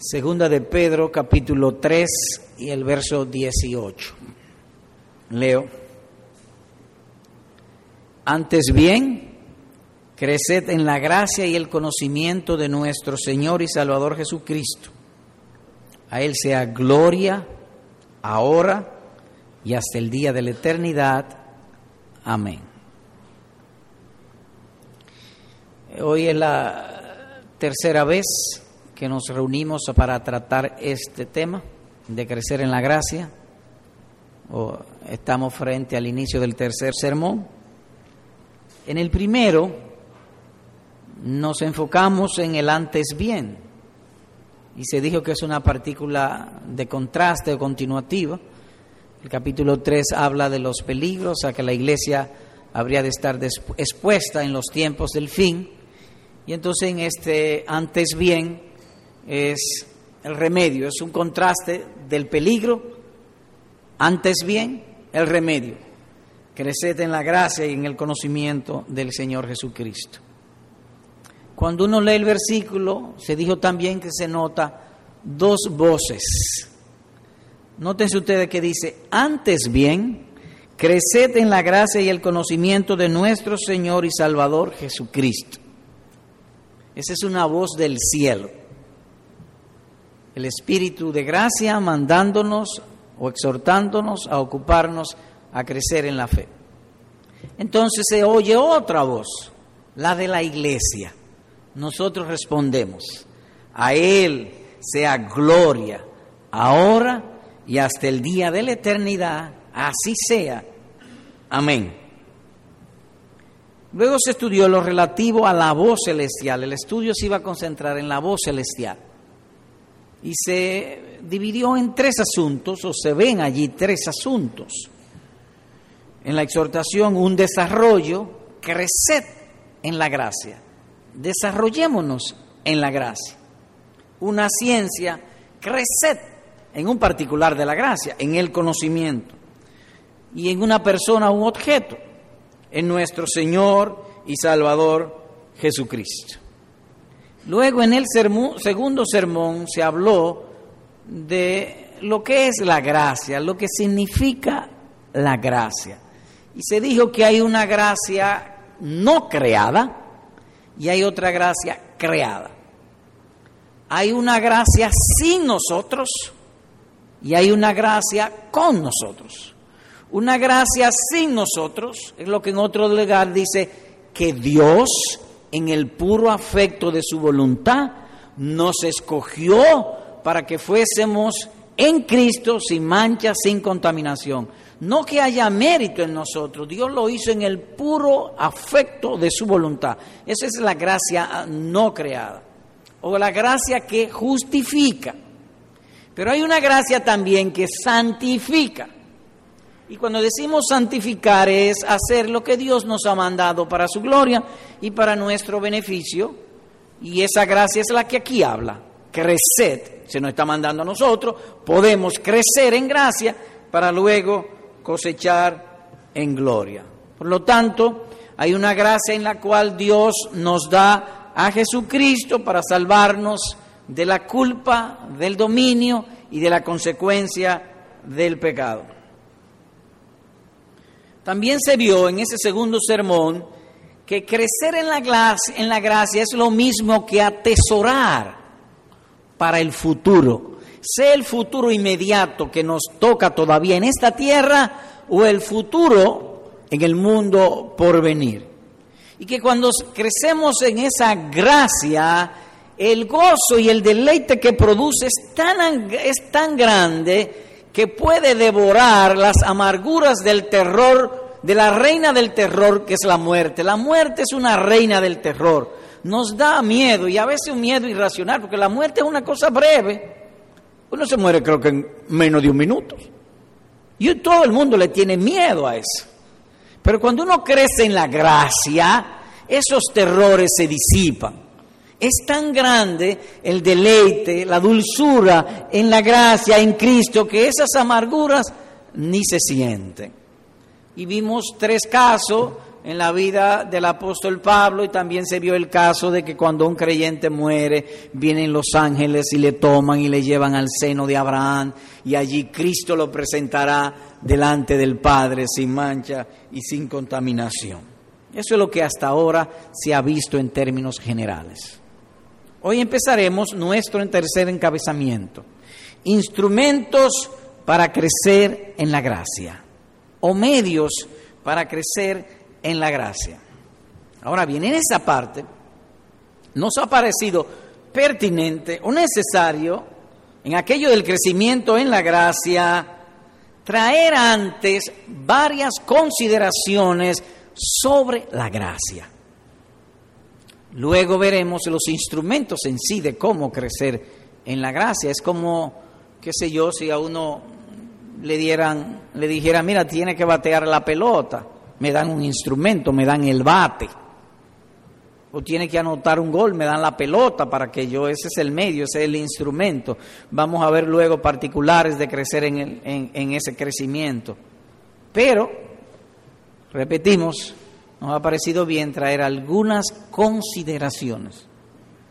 Segunda de Pedro, capítulo 3 y el verso 18. Leo. Antes bien, creced en la gracia y el conocimiento de nuestro Señor y Salvador Jesucristo. A Él sea gloria, ahora y hasta el día de la eternidad. Amén. Hoy es la tercera vez que nos reunimos para tratar este tema de crecer en la gracia. O estamos frente al inicio del tercer sermón. En el primero nos enfocamos en el antes bien y se dijo que es una partícula de contraste o continuativa. El capítulo 3 habla de los peligros a que la iglesia habría de estar expuesta en los tiempos del fin. Y entonces en este antes bien es el remedio, es un contraste del peligro, antes bien el remedio. Creced en la gracia y en el conocimiento del Señor Jesucristo. Cuando uno lee el versículo, se dijo también que se nota dos voces. Nótense ustedes que dice, antes bien, creced en la gracia y el conocimiento de nuestro Señor y Salvador Jesucristo. Esa es una voz del cielo el Espíritu de gracia mandándonos o exhortándonos a ocuparnos a crecer en la fe. Entonces se oye otra voz, la de la iglesia. Nosotros respondemos, a Él sea gloria, ahora y hasta el día de la eternidad, así sea. Amén. Luego se estudió lo relativo a la voz celestial. El estudio se iba a concentrar en la voz celestial y se dividió en tres asuntos, o se ven allí tres asuntos. En la exhortación, un desarrollo, creced en la gracia, desarrollémonos en la gracia. Una ciencia, creced en un particular de la gracia, en el conocimiento. Y en una persona, un objeto, en nuestro Señor y Salvador Jesucristo. Luego en el segundo sermón se habló de lo que es la gracia, lo que significa la gracia. Y se dijo que hay una gracia no creada y hay otra gracia creada. Hay una gracia sin nosotros y hay una gracia con nosotros. Una gracia sin nosotros es lo que en otro lugar dice que Dios en el puro afecto de su voluntad, nos escogió para que fuésemos en Cristo sin mancha, sin contaminación. No que haya mérito en nosotros, Dios lo hizo en el puro afecto de su voluntad. Esa es la gracia no creada, o la gracia que justifica. Pero hay una gracia también que santifica. Y cuando decimos santificar es hacer lo que Dios nos ha mandado para su gloria y para nuestro beneficio. Y esa gracia es la que aquí habla. Creced, se nos está mandando a nosotros, podemos crecer en gracia para luego cosechar en gloria. Por lo tanto, hay una gracia en la cual Dios nos da a Jesucristo para salvarnos de la culpa, del dominio y de la consecuencia del pecado. También se vio en ese segundo sermón que crecer en la, en la gracia es lo mismo que atesorar para el futuro, sea el futuro inmediato que nos toca todavía en esta tierra o el futuro en el mundo por venir. Y que cuando crecemos en esa gracia, el gozo y el deleite que produce es tan grande que puede devorar las amarguras del terror, de la reina del terror que es la muerte. La muerte es una reina del terror. Nos da miedo y a veces un miedo irracional, porque la muerte es una cosa breve. Uno se muere creo que en menos de un minuto. Y todo el mundo le tiene miedo a eso. Pero cuando uno crece en la gracia, esos terrores se disipan. Es tan grande el deleite, la dulzura en la gracia en Cristo que esas amarguras ni se sienten. Y vimos tres casos en la vida del apóstol Pablo y también se vio el caso de que cuando un creyente muere, vienen los ángeles y le toman y le llevan al seno de Abraham y allí Cristo lo presentará delante del Padre sin mancha y sin contaminación. Eso es lo que hasta ahora se ha visto en términos generales. Hoy empezaremos nuestro tercer encabezamiento. Instrumentos para crecer en la gracia o medios para crecer en la gracia. Ahora bien, en esa parte nos ha parecido pertinente o necesario, en aquello del crecimiento en la gracia, traer antes varias consideraciones sobre la gracia. Luego veremos los instrumentos en sí de cómo crecer en la gracia. Es como, qué sé yo, si a uno le dieran, le dijera, mira, tiene que batear la pelota, me dan un instrumento, me dan el bate. O tiene que anotar un gol, me dan la pelota para que yo, ese es el medio, ese es el instrumento. Vamos a ver luego particulares de crecer en, en ese crecimiento. Pero, repetimos, nos ha parecido bien traer algunas consideraciones.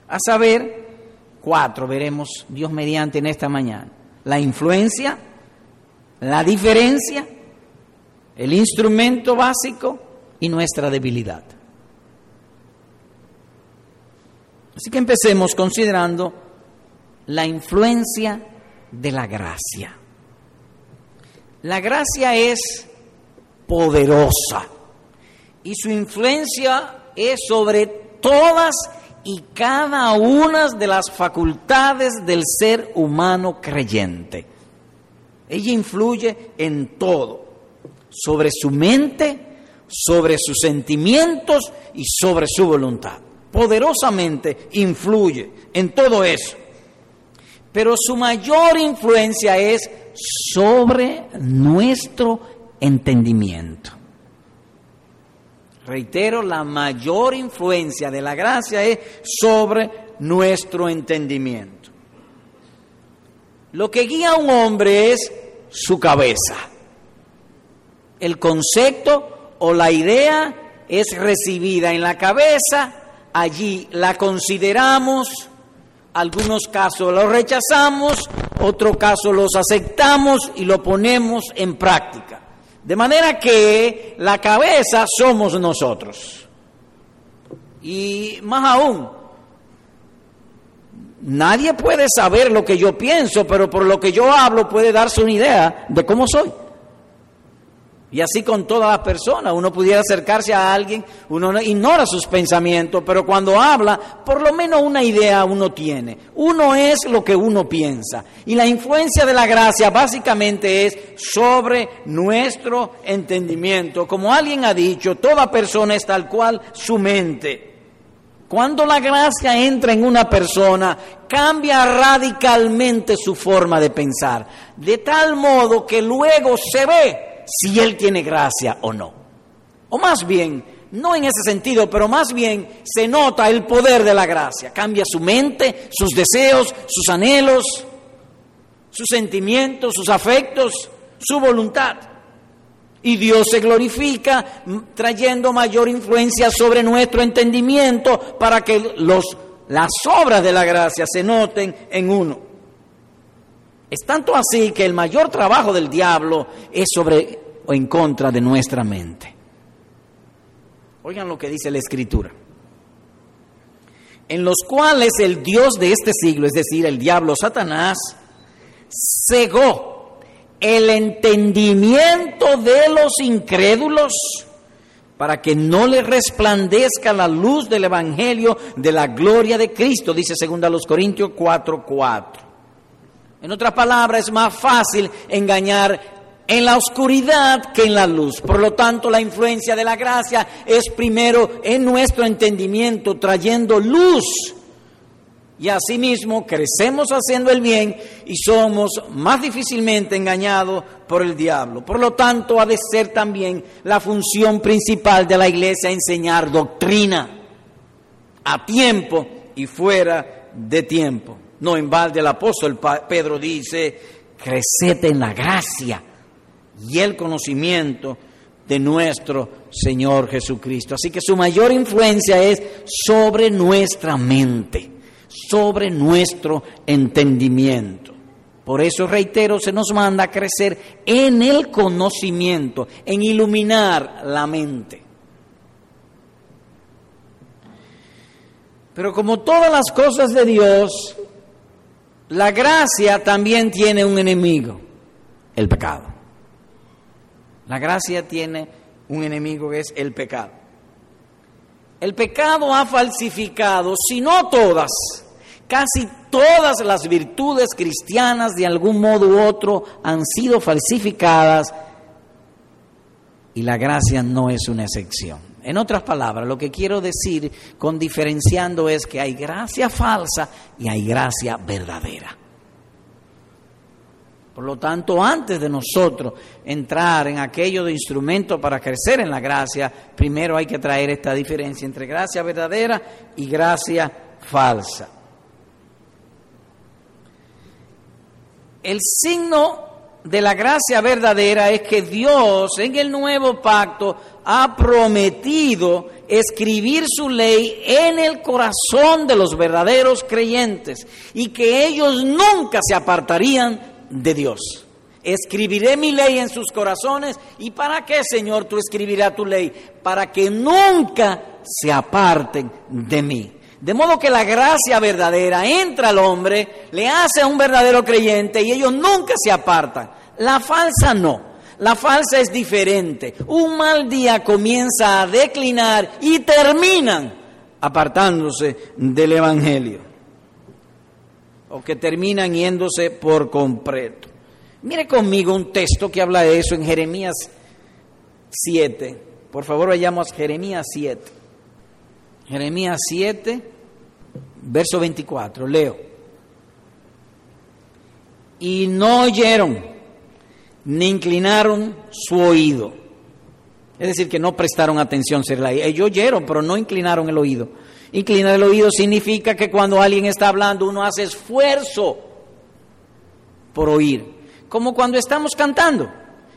A saber, cuatro veremos Dios mediante en esta mañana. La influencia, la diferencia, el instrumento básico y nuestra debilidad. Así que empecemos considerando la influencia de la gracia. La gracia es poderosa y su influencia es sobre todas y cada una de las facultades del ser humano creyente. Ella influye en todo, sobre su mente, sobre sus sentimientos y sobre su voluntad. Poderosamente influye en todo eso. Pero su mayor influencia es sobre nuestro entendimiento. Reitero, la mayor influencia de la gracia es sobre nuestro entendimiento. Lo que guía a un hombre es su cabeza. El concepto o la idea es recibida en la cabeza, allí la consideramos, algunos casos lo rechazamos, otros casos los aceptamos y lo ponemos en práctica. De manera que la cabeza somos nosotros. Y más aún, nadie puede saber lo que yo pienso, pero por lo que yo hablo puede darse una idea de cómo soy. Y así con todas las personas, uno pudiera acercarse a alguien, uno ignora sus pensamientos, pero cuando habla, por lo menos una idea uno tiene. Uno es lo que uno piensa. Y la influencia de la gracia básicamente es sobre nuestro entendimiento. Como alguien ha dicho, toda persona es tal cual su mente. Cuando la gracia entra en una persona, cambia radicalmente su forma de pensar, de tal modo que luego se ve si Él tiene gracia o no. O más bien, no en ese sentido, pero más bien se nota el poder de la gracia. Cambia su mente, sus deseos, sus anhelos, sus sentimientos, sus afectos, su voluntad. Y Dios se glorifica trayendo mayor influencia sobre nuestro entendimiento para que los, las obras de la gracia se noten en uno. Es tanto así que el mayor trabajo del diablo es sobre o en contra de nuestra mente. Oigan lo que dice la Escritura. En los cuales el Dios de este siglo, es decir, el diablo Satanás, cegó el entendimiento de los incrédulos para que no le resplandezca la luz del Evangelio de la gloria de Cristo, dice 2 Corintios 4:4. En otras palabras, es más fácil engañar en la oscuridad que en la luz. Por lo tanto, la influencia de la gracia es primero en nuestro entendimiento, trayendo luz. Y asimismo crecemos haciendo el bien y somos más difícilmente engañados por el diablo. Por lo tanto, ha de ser también la función principal de la iglesia enseñar doctrina a tiempo y fuera de tiempo. No en balde el apóstol Pedro dice, crecete en la gracia y el conocimiento de nuestro Señor Jesucristo. Así que su mayor influencia es sobre nuestra mente, sobre nuestro entendimiento. Por eso, reitero, se nos manda a crecer en el conocimiento, en iluminar la mente. Pero como todas las cosas de Dios, la gracia también tiene un enemigo, el pecado. La gracia tiene un enemigo que es el pecado. El pecado ha falsificado, si no todas, casi todas las virtudes cristianas de algún modo u otro han sido falsificadas y la gracia no es una excepción. En otras palabras, lo que quiero decir con diferenciando es que hay gracia falsa y hay gracia verdadera. Por lo tanto, antes de nosotros entrar en aquello de instrumento para crecer en la gracia, primero hay que traer esta diferencia entre gracia verdadera y gracia falsa. El signo de la gracia verdadera es que Dios en el nuevo pacto ha prometido escribir su ley en el corazón de los verdaderos creyentes y que ellos nunca se apartarían de Dios. Escribiré mi ley en sus corazones. ¿Y para qué, Señor, tú escribirás tu ley? Para que nunca se aparten de mí. De modo que la gracia verdadera entra al hombre, le hace a un verdadero creyente y ellos nunca se apartan. La falsa no. La falsa es diferente. Un mal día comienza a declinar y terminan apartándose del Evangelio o que terminan yéndose por completo. Mire conmigo un texto que habla de eso en Jeremías 7. Por favor, vayamos Jeremías 7. Jeremías 7, verso 24. Leo. Y no oyeron, ni inclinaron su oído. Es decir, que no prestaron atención. Ellos oyeron, pero no inclinaron el oído Inclinar el oído significa que cuando alguien está hablando uno hace esfuerzo por oír, como cuando estamos cantando.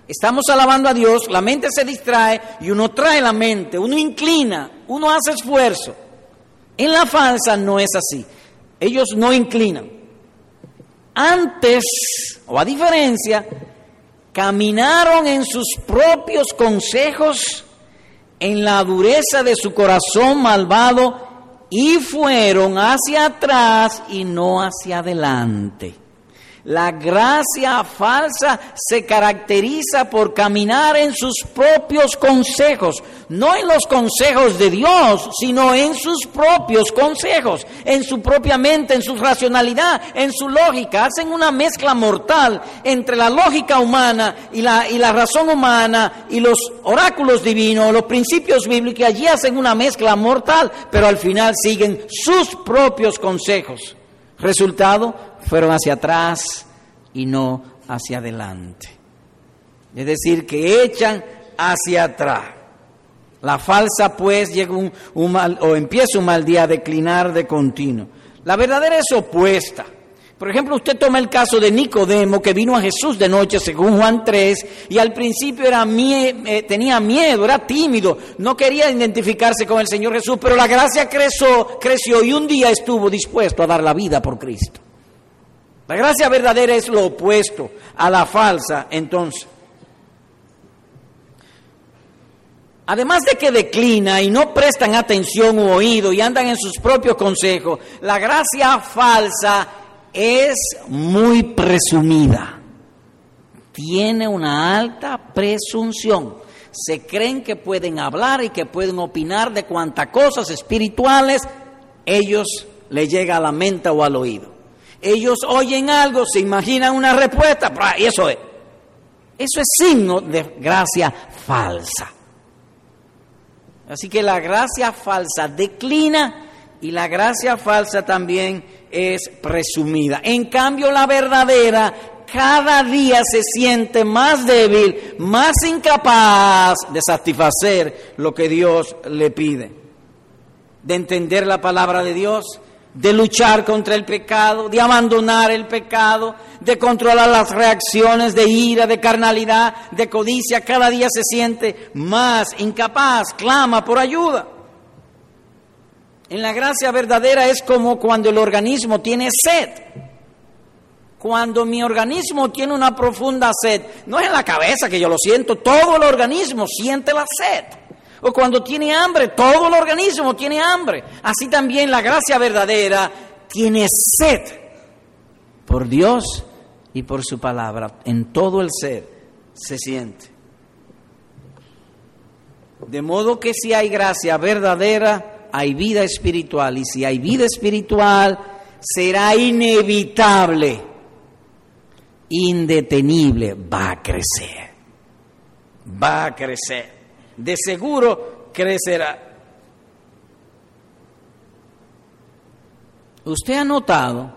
Estamos alabando a Dios, la mente se distrae y uno trae la mente, uno inclina, uno hace esfuerzo. En la falsa no es así. Ellos no inclinan. Antes, o a diferencia, caminaron en sus propios consejos, en la dureza de su corazón malvado y fueron hacia atrás y no hacia adelante. La gracia falsa se caracteriza por caminar en sus propios consejos, no en los consejos de Dios, sino en sus propios consejos, en su propia mente, en su racionalidad, en su lógica. Hacen una mezcla mortal entre la lógica humana y la, y la razón humana y los oráculos divinos, los principios bíblicos. Allí hacen una mezcla mortal, pero al final siguen sus propios consejos. Resultado, fueron hacia atrás y no hacia adelante. Es decir, que echan hacia atrás. La falsa pues llega un, mal, o empieza un mal día a declinar de continuo. La verdadera es opuesta. Por ejemplo, usted toma el caso de Nicodemo, que vino a Jesús de noche, según Juan 3, y al principio era eh, tenía miedo, era tímido, no quería identificarse con el Señor Jesús, pero la gracia creció, creció y un día estuvo dispuesto a dar la vida por Cristo. La gracia verdadera es lo opuesto a la falsa, entonces. Además de que declina y no prestan atención u oído y andan en sus propios consejos, la gracia falsa es muy presumida, tiene una alta presunción. Se creen que pueden hablar y que pueden opinar de cuantas cosas espirituales ellos les llega a la mente o al oído. Ellos oyen algo, se imaginan una respuesta, y eso es. Eso es signo de gracia falsa. Así que la gracia falsa declina y la gracia falsa también es presumida. En cambio, la verdadera cada día se siente más débil, más incapaz de satisfacer lo que Dios le pide, de entender la palabra de Dios, de luchar contra el pecado, de abandonar el pecado, de controlar las reacciones de ira, de carnalidad, de codicia. Cada día se siente más incapaz, clama por ayuda. En la gracia verdadera es como cuando el organismo tiene sed. Cuando mi organismo tiene una profunda sed, no es en la cabeza que yo lo siento, todo el organismo siente la sed. O cuando tiene hambre, todo el organismo tiene hambre. Así también la gracia verdadera tiene sed por Dios y por su palabra. En todo el ser se siente. De modo que si hay gracia verdadera, hay vida espiritual. Y si hay vida espiritual, será inevitable, indetenible, va a crecer. Va a crecer de seguro crecerá. Usted ha notado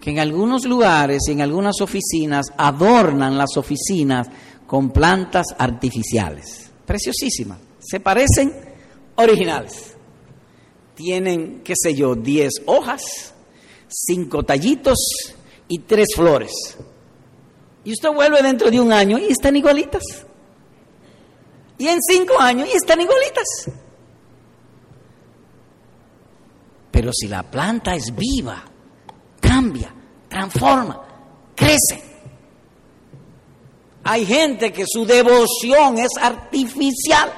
que en algunos lugares y en algunas oficinas adornan las oficinas con plantas artificiales, preciosísimas, se parecen originales. Tienen, qué sé yo, 10 hojas, 5 tallitos y 3 flores. Y usted vuelve dentro de un año y están igualitas y en cinco años y están igualitas. Pero si la planta es viva, cambia, transforma, crece. Hay gente que su devoción es artificial.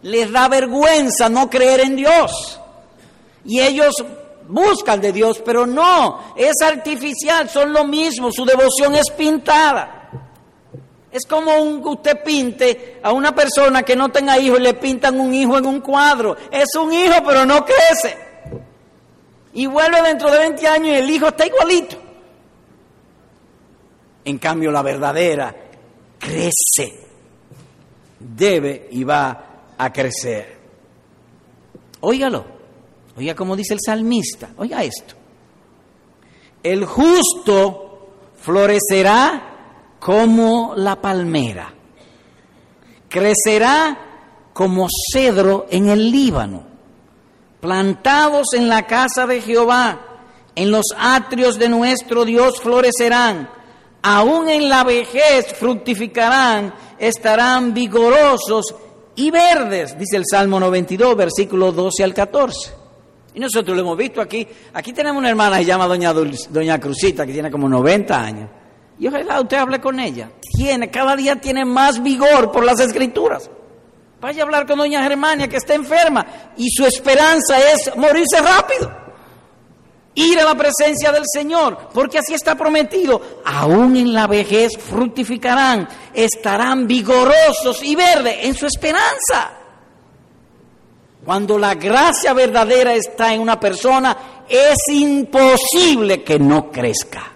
Les da vergüenza no creer en Dios. Y ellos buscan de Dios, pero no, es artificial, son lo mismo, su devoción es pintada. Es como un, usted pinte a una persona que no tenga hijos y le pintan un hijo en un cuadro. Es un hijo, pero no crece. Y vuelve dentro de 20 años y el hijo está igualito. En cambio, la verdadera crece. Debe y va a crecer. Óigalo. Oiga como dice el salmista. Oiga esto. El justo florecerá como la palmera, crecerá como cedro en el Líbano, plantados en la casa de Jehová, en los atrios de nuestro Dios florecerán, aún en la vejez fructificarán, estarán vigorosos y verdes, dice el Salmo 92, versículos 12 al 14. Y nosotros lo hemos visto aquí. Aquí tenemos una hermana que se llama Doña, Doña Cruzita, que tiene como 90 años. Y ojalá usted hable con ella. Tiene, cada día tiene más vigor por las escrituras. Vaya a hablar con doña Germania que está enferma y su esperanza es morirse rápido. Ir a la presencia del Señor, porque así está prometido. Aún en la vejez fructificarán, estarán vigorosos y verdes en su esperanza. Cuando la gracia verdadera está en una persona, es imposible que no crezca.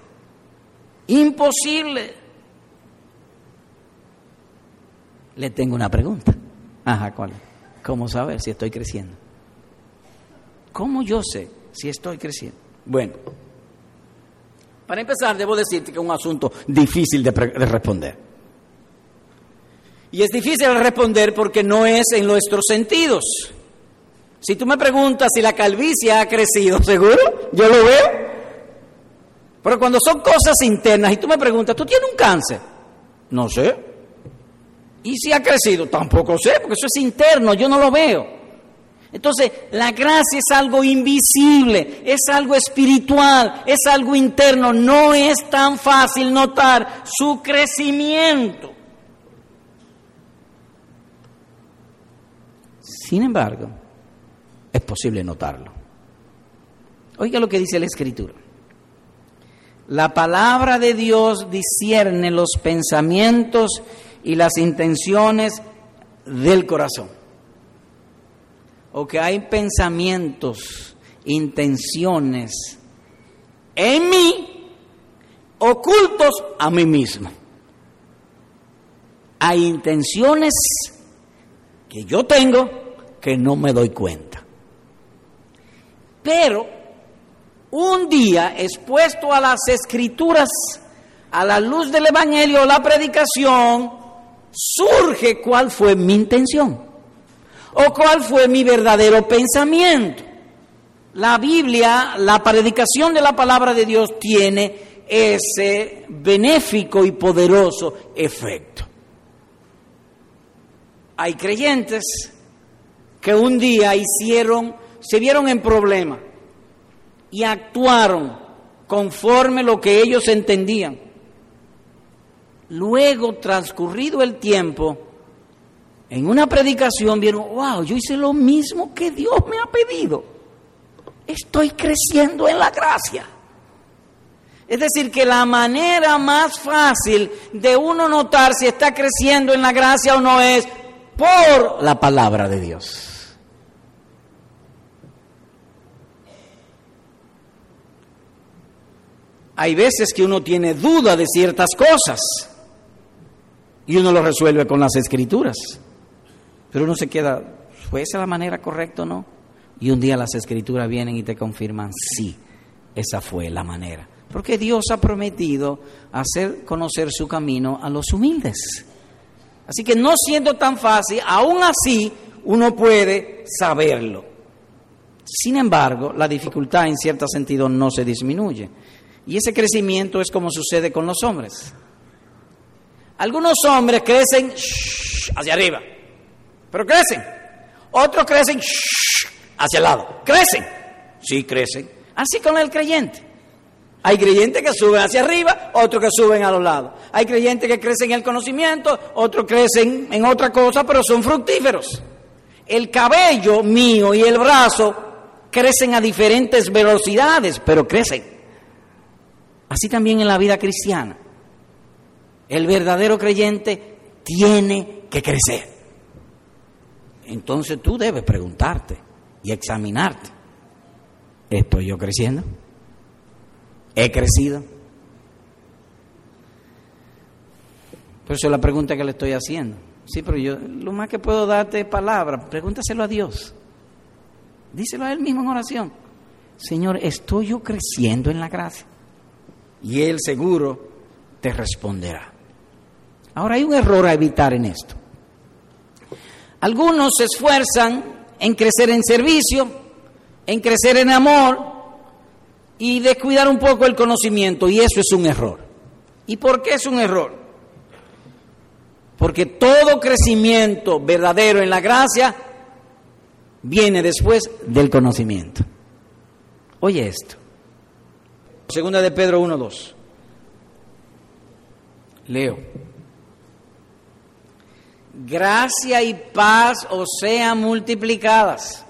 Imposible. Le tengo una pregunta. Ajá, ¿cuál? ¿Cómo saber si estoy creciendo? ¿Cómo yo sé si estoy creciendo? Bueno, para empezar, debo decirte que es un asunto difícil de, de responder. Y es difícil de responder porque no es en nuestros sentidos. Si tú me preguntas si la calvicie ha crecido, ¿seguro? Yo lo veo. Pero cuando son cosas internas y tú me preguntas, ¿tú tienes un cáncer? No sé. ¿Y si ha crecido? Tampoco sé, porque eso es interno, yo no lo veo. Entonces, la gracia es algo invisible, es algo espiritual, es algo interno. No es tan fácil notar su crecimiento. Sin embargo, es posible notarlo. Oiga lo que dice la Escritura. La palabra de Dios discierne los pensamientos y las intenciones del corazón. O que hay pensamientos, intenciones en mí ocultos a mí mismo. Hay intenciones que yo tengo que no me doy cuenta. Pero un día expuesto a las escrituras, a la luz del Evangelio, la predicación, surge cuál fue mi intención o cuál fue mi verdadero pensamiento. la Biblia, la predicación de la palabra de Dios tiene ese benéfico y poderoso efecto. Hay creyentes que un día hicieron, se vieron en problema y actuaron conforme lo que ellos entendían. Luego, transcurrido el tiempo, en una predicación vieron, wow, yo hice lo mismo que Dios me ha pedido. Estoy creciendo en la gracia. Es decir, que la manera más fácil de uno notar si está creciendo en la gracia o no es por la palabra de Dios. Hay veces que uno tiene duda de ciertas cosas y uno lo resuelve con las escrituras. Pero uno se queda, ¿fue esa la manera correcta o no? Y un día las escrituras vienen y te confirman, sí, esa fue la manera. Porque Dios ha prometido hacer conocer su camino a los humildes. Así que no siendo tan fácil, aún así uno puede saberlo. Sin embargo, la dificultad en cierto sentido no se disminuye. Y ese crecimiento es como sucede con los hombres. Algunos hombres crecen hacia arriba, pero crecen. Otros crecen hacia el lado. Crecen. Sí, crecen. Así con el creyente. Hay creyentes que suben hacia arriba, otros que suben a los lados. Hay creyentes que crecen en el conocimiento, otros crecen en otra cosa, pero son fructíferos. El cabello mío y el brazo crecen a diferentes velocidades, pero crecen. Así también en la vida cristiana. El verdadero creyente tiene que crecer. Entonces tú debes preguntarte y examinarte. ¿Estoy yo creciendo? ¿He crecido? Por eso es la pregunta que le estoy haciendo. Sí, pero yo lo más que puedo darte es palabra. Pregúntaselo a Dios. Díselo a Él mismo en oración. Señor, ¿estoy yo creciendo en la gracia? Y Él seguro te responderá. Ahora hay un error a evitar en esto. Algunos se esfuerzan en crecer en servicio, en crecer en amor y descuidar un poco el conocimiento y eso es un error. ¿Y por qué es un error? Porque todo crecimiento verdadero en la gracia viene después del conocimiento. Oye esto. Segunda de Pedro 1.2. Leo gracia y paz os sean multiplicadas.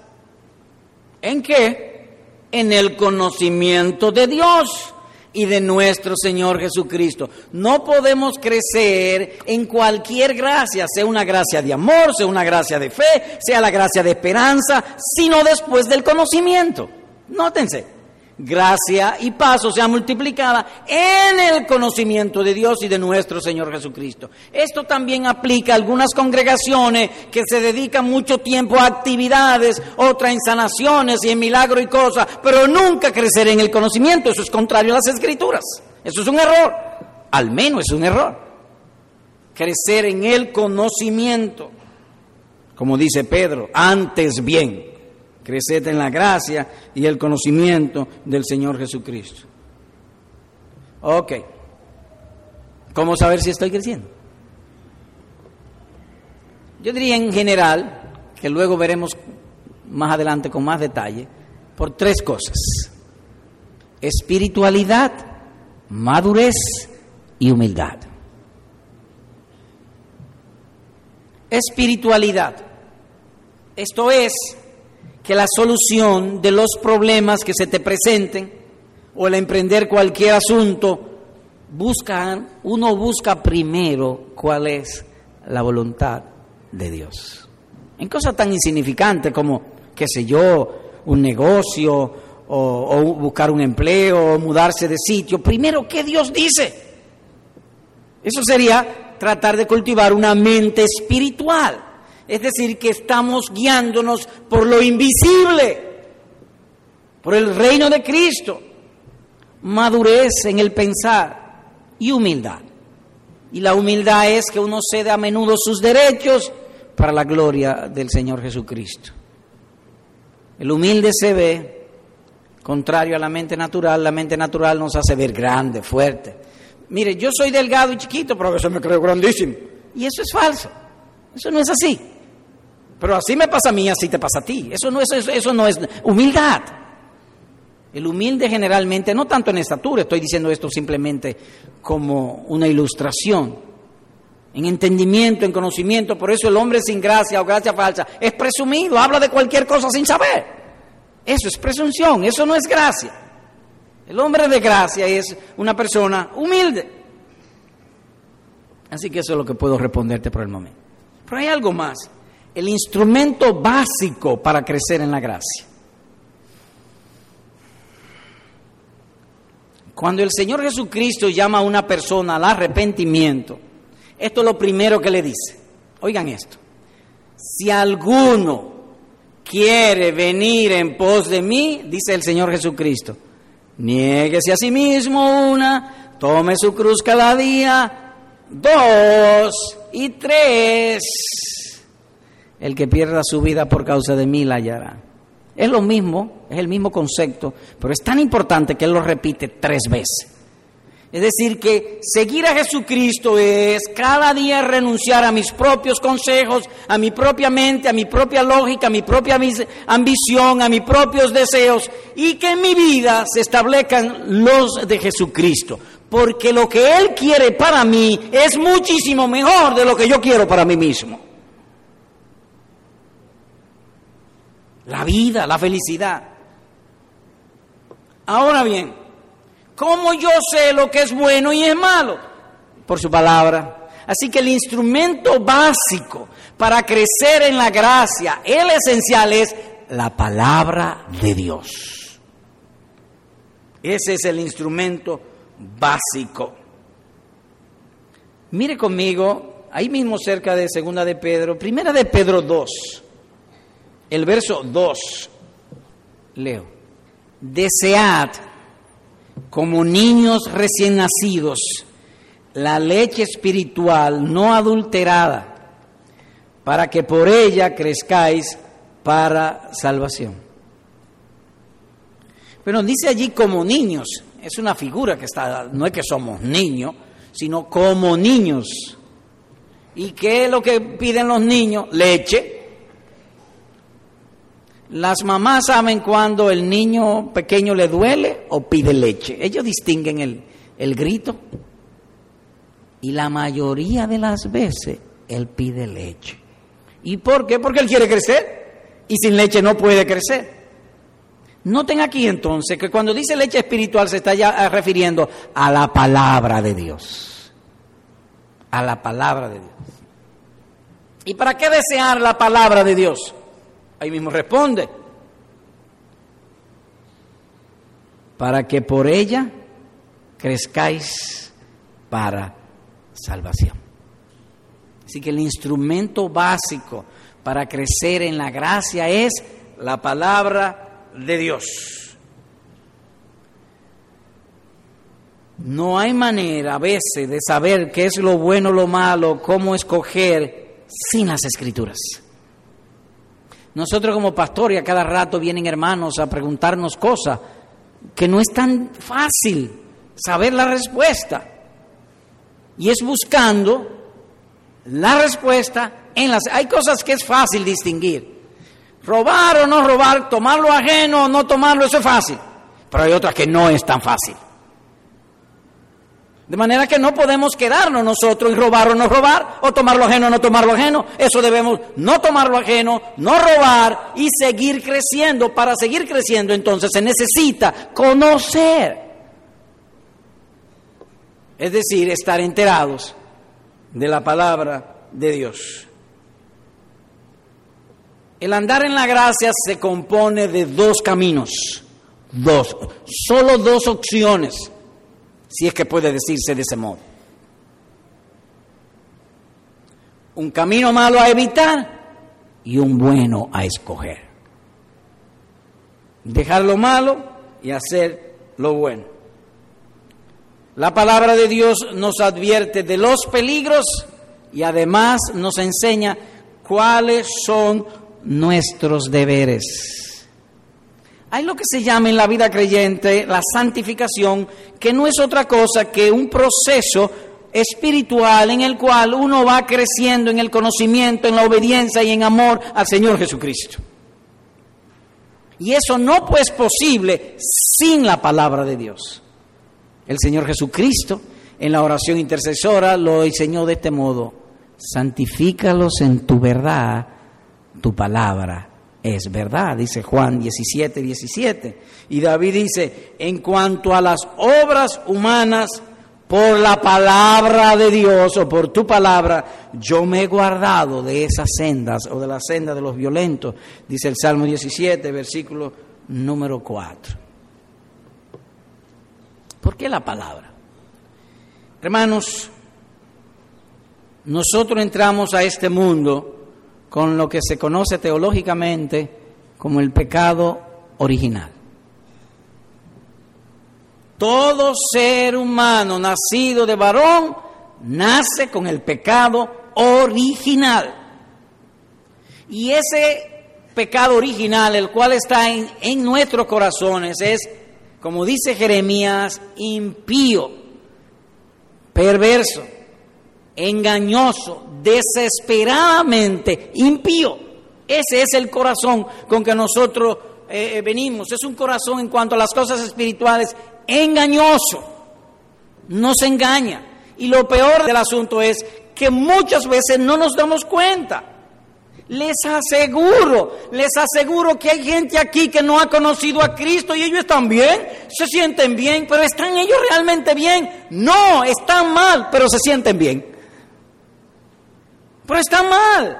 ¿En qué? En el conocimiento de Dios y de nuestro Señor Jesucristo. No podemos crecer en cualquier gracia, sea una gracia de amor, sea una gracia de fe, sea la gracia de esperanza, sino después del conocimiento. Nótense gracia y paz, o sea, multiplicada en el conocimiento de Dios y de nuestro Señor Jesucristo. Esto también aplica a algunas congregaciones que se dedican mucho tiempo a actividades, otras en sanaciones y en milagros y cosas, pero nunca crecer en el conocimiento. Eso es contrario a las escrituras. Eso es un error. Al menos es un error. Crecer en el conocimiento. Como dice Pedro, antes bien Creced en la gracia y el conocimiento del Señor Jesucristo. Ok. ¿Cómo saber si estoy creciendo? Yo diría en general, que luego veremos más adelante con más detalle, por tres cosas. Espiritualidad, madurez y humildad. Espiritualidad. Esto es que la solución de los problemas que se te presenten o el emprender cualquier asunto, buscan, uno busca primero cuál es la voluntad de Dios. En cosas tan insignificantes como, qué sé yo, un negocio o, o buscar un empleo o mudarse de sitio, primero, ¿qué Dios dice? Eso sería tratar de cultivar una mente espiritual. Es decir, que estamos guiándonos por lo invisible, por el reino de Cristo, madurez en el pensar y humildad. Y la humildad es que uno cede a menudo sus derechos para la gloria del Señor Jesucristo. El humilde se ve Contrario a la mente natural, la mente natural nos hace ver grande, fuerte. Mire, yo soy delgado y chiquito, pero a veces me creo grandísimo. Y eso es falso. Eso no es así. Pero así me pasa a mí, así te pasa a ti. Eso no es, eso no es humildad. El humilde generalmente, no tanto en estatura, estoy diciendo esto simplemente como una ilustración, en entendimiento, en conocimiento, por eso el hombre sin gracia o gracia falsa es presumido, habla de cualquier cosa sin saber. Eso es presunción, eso no es gracia. El hombre de gracia es una persona humilde. Así que eso es lo que puedo responderte por el momento. Pero hay algo más, el instrumento básico para crecer en la gracia. Cuando el Señor Jesucristo llama a una persona al arrepentimiento, esto es lo primero que le dice. Oigan esto. Si alguno quiere venir en pos de mí, dice el Señor Jesucristo, niéguese a sí mismo una, tome su cruz cada día, dos y tres. El que pierda su vida por causa de mí la hallará. Es lo mismo, es el mismo concepto, pero es tan importante que Él lo repite tres veces. Es decir, que seguir a Jesucristo es cada día renunciar a mis propios consejos, a mi propia mente, a mi propia lógica, a mi propia ambición, a mis propios deseos y que en mi vida se establezcan los de Jesucristo. Porque lo que Él quiere para mí es muchísimo mejor de lo que yo quiero para mí mismo. La vida, la felicidad. Ahora bien, ¿cómo yo sé lo que es bueno y es malo? Por su palabra. Así que el instrumento básico para crecer en la gracia, el esencial es la palabra de Dios. Ese es el instrumento básico. Mire conmigo, ahí mismo cerca de Segunda de Pedro, Primera de Pedro 2 el verso 2, leo, desead como niños recién nacidos la leche espiritual no adulterada, para que por ella crezcáis para salvación. Pero dice allí como niños, es una figura que está, no es que somos niños, sino como niños. ¿Y qué es lo que piden los niños? Leche las mamás saben cuando el niño pequeño le duele o pide leche. Ellos distinguen el, el grito. Y la mayoría de las veces él pide leche. ¿Y por qué? Porque él quiere crecer. Y sin leche no puede crecer. Noten aquí entonces que cuando dice leche espiritual se está ya eh, refiriendo a la palabra de Dios. A la palabra de Dios. ¿Y para qué desear la palabra de Dios? Ahí mismo responde. Para que por ella crezcáis para salvación. Así que el instrumento básico para crecer en la gracia es la palabra de Dios. No hay manera a veces de saber qué es lo bueno, lo malo, cómo escoger sin las escrituras. Nosotros como pastores a cada rato vienen hermanos a preguntarnos cosas que no es tan fácil saber la respuesta. Y es buscando la respuesta en las... Hay cosas que es fácil distinguir. Robar o no robar, tomarlo ajeno o no tomarlo, eso es fácil. Pero hay otras que no es tan fácil. De manera que no podemos quedarnos nosotros y robar o no robar, o tomar lo ajeno o no tomar lo ajeno. Eso debemos no tomar lo ajeno, no robar y seguir creciendo. Para seguir creciendo entonces se necesita conocer. Es decir, estar enterados de la palabra de Dios. El andar en la gracia se compone de dos caminos, dos, solo dos opciones si es que puede decirse de ese modo. Un camino malo a evitar y un bueno a escoger. Dejar lo malo y hacer lo bueno. La palabra de Dios nos advierte de los peligros y además nos enseña cuáles son nuestros deberes. Hay lo que se llama en la vida creyente la santificación, que no es otra cosa que un proceso espiritual en el cual uno va creciendo en el conocimiento, en la obediencia y en amor al Señor Jesucristo. Y eso no es posible sin la palabra de Dios. El Señor Jesucristo en la oración intercesora lo enseñó de este modo, santifícalos en tu verdad, tu palabra es verdad, dice Juan 17, 17. Y David dice, en cuanto a las obras humanas, por la palabra de Dios o por tu palabra, yo me he guardado de esas sendas o de la senda de los violentos, dice el Salmo 17, versículo número 4. ¿Por qué la palabra? Hermanos, nosotros entramos a este mundo con lo que se conoce teológicamente como el pecado original. Todo ser humano nacido de varón nace con el pecado original. Y ese pecado original, el cual está en, nuestros corazones, es, como dice Jeremías, impío, perverso, engañoso, desesperadamente impío. Ese es el corazón con que nosotros eh, eh, venimos. Es un corazón en cuanto a las cosas espirituales engañoso, nos engaña. Y lo peor del asunto es que muchas veces no nos damos cuenta. Les aseguro, les aseguro que hay gente aquí que no ha conocido a Cristo y ellos están bien, se sienten bien, pero ¿están ellos realmente bien? No, están mal, pero se sienten bien. Pero están mal,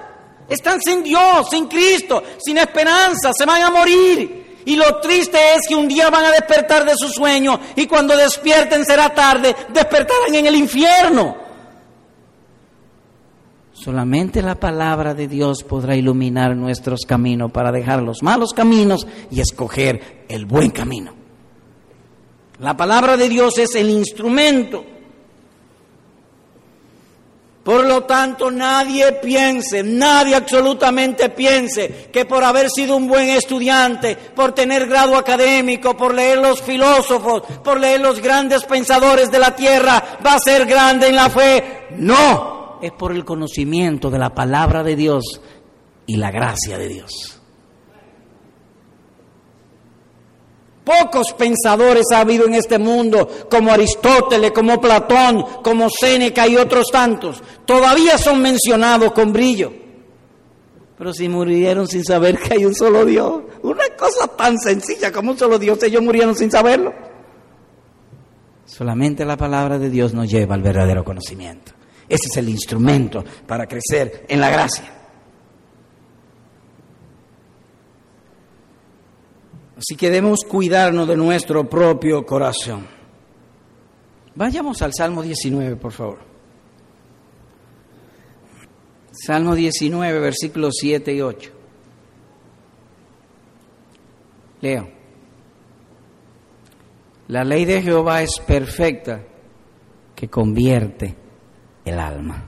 están sin Dios, sin Cristo, sin esperanza, se van a morir. Y lo triste es que un día van a despertar de su sueño y cuando despierten será tarde, despertarán en el infierno. Solamente la palabra de Dios podrá iluminar nuestros caminos para dejar los malos caminos y escoger el buen camino. La palabra de Dios es el instrumento por lo tanto, nadie piense, nadie absolutamente piense que por haber sido un buen estudiante, por tener grado académico, por leer los filósofos, por leer los grandes pensadores de la tierra, va a ser grande en la fe. No, es por el conocimiento de la palabra de Dios y la gracia de Dios. Pocos pensadores ha habido en este mundo, como Aristóteles, como Platón, como Séneca y otros tantos. Todavía son mencionados con brillo. Pero si murieron sin saber que hay un solo Dios, una cosa tan sencilla como un solo Dios, ellos murieron sin saberlo. Solamente la palabra de Dios nos lleva al verdadero conocimiento. Ese es el instrumento para crecer en la gracia. Así que debemos cuidarnos de nuestro propio corazón. Vayamos al Salmo 19, por favor. Salmo 19, versículos 7 y 8. Leo. La ley de Jehová es perfecta que convierte el alma.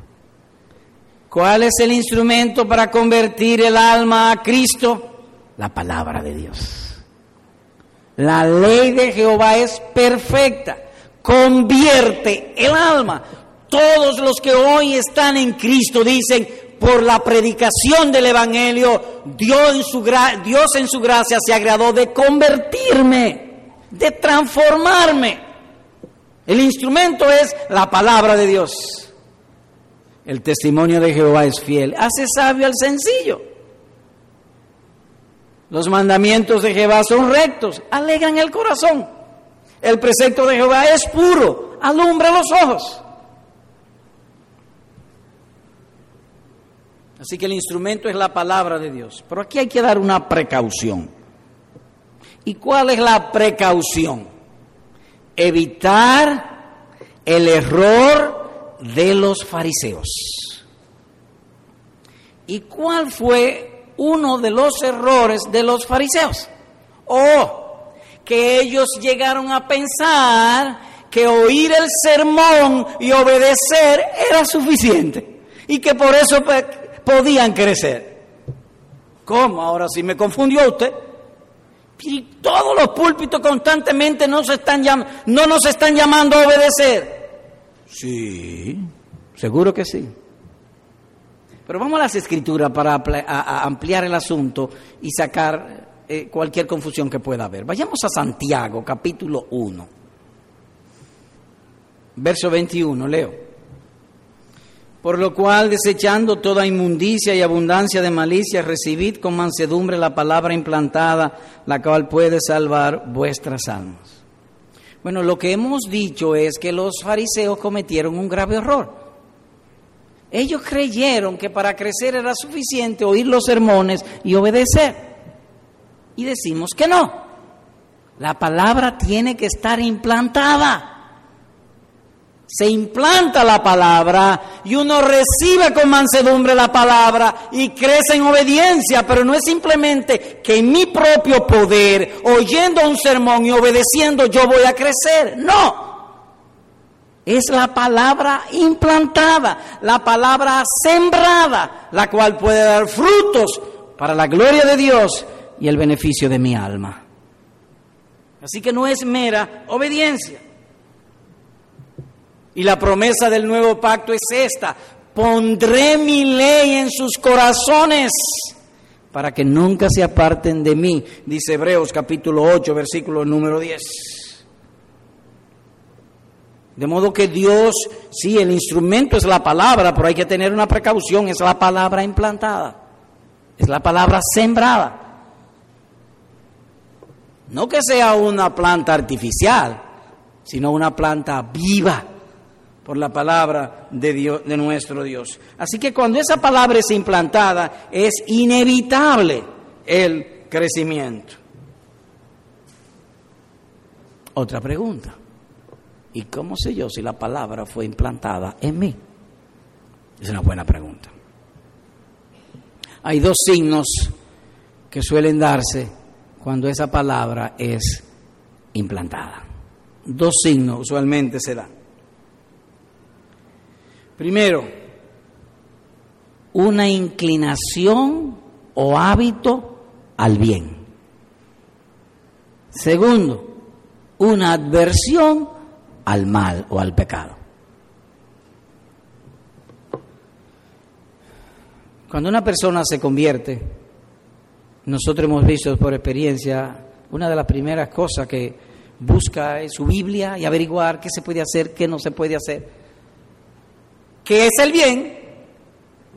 ¿Cuál es el instrumento para convertir el alma a Cristo? La palabra de Dios. La ley de Jehová es perfecta, convierte el alma. Todos los que hoy están en Cristo dicen, por la predicación del Evangelio, Dios en su, Dios en su gracia se agradó de convertirme, de transformarme. El instrumento es la palabra de Dios. El testimonio de Jehová es fiel, hace sabio al sencillo. Los mandamientos de Jehová son rectos, alegan el corazón. El precepto de Jehová es puro, alumbra los ojos. Así que el instrumento es la palabra de Dios. Pero aquí hay que dar una precaución. ¿Y cuál es la precaución? Evitar el error de los fariseos. ¿Y cuál fue uno de los errores de los fariseos. O que ellos llegaron a pensar que oír el sermón y obedecer era suficiente y que por eso podían crecer. ¿Cómo? Ahora sí me confundió usted. Y todos los púlpitos constantemente no, se están no nos están llamando a obedecer. Sí, seguro que sí. Pero vamos a las escrituras para ampliar el asunto y sacar eh, cualquier confusión que pueda haber. Vayamos a Santiago, capítulo 1, verso 21, leo. Por lo cual, desechando toda inmundicia y abundancia de malicia, recibid con mansedumbre la palabra implantada, la cual puede salvar vuestras almas. Bueno, lo que hemos dicho es que los fariseos cometieron un grave error. Ellos creyeron que para crecer era suficiente oír los sermones y obedecer. Y decimos que no. La palabra tiene que estar implantada se implanta la palabra y uno recibe con mansedumbre la palabra y crece en obediencia, pero no es simplemente que en mi propio poder, oyendo un sermón y obedeciendo, yo voy a crecer. No. Es la palabra implantada, la palabra sembrada, la cual puede dar frutos para la gloria de Dios y el beneficio de mi alma. Así que no es mera obediencia. Y la promesa del nuevo pacto es esta, pondré mi ley en sus corazones para que nunca se aparten de mí, dice Hebreos capítulo 8, versículo número 10. De modo que Dios, sí, el instrumento es la palabra, pero hay que tener una precaución, es la palabra implantada, es la palabra sembrada. No que sea una planta artificial, sino una planta viva por la palabra de, Dios, de nuestro Dios. Así que cuando esa palabra es implantada, es inevitable el crecimiento. Otra pregunta. ¿Y cómo sé yo si la palabra fue implantada en mí? Es una buena pregunta. Hay dos signos que suelen darse cuando esa palabra es implantada. Dos signos usualmente se dan. Primero, una inclinación o hábito al bien. Segundo, una adversión al mal o al pecado. Cuando una persona se convierte, nosotros hemos visto por experiencia, una de las primeras cosas que busca es su Biblia y averiguar qué se puede hacer, qué no se puede hacer qué es el bien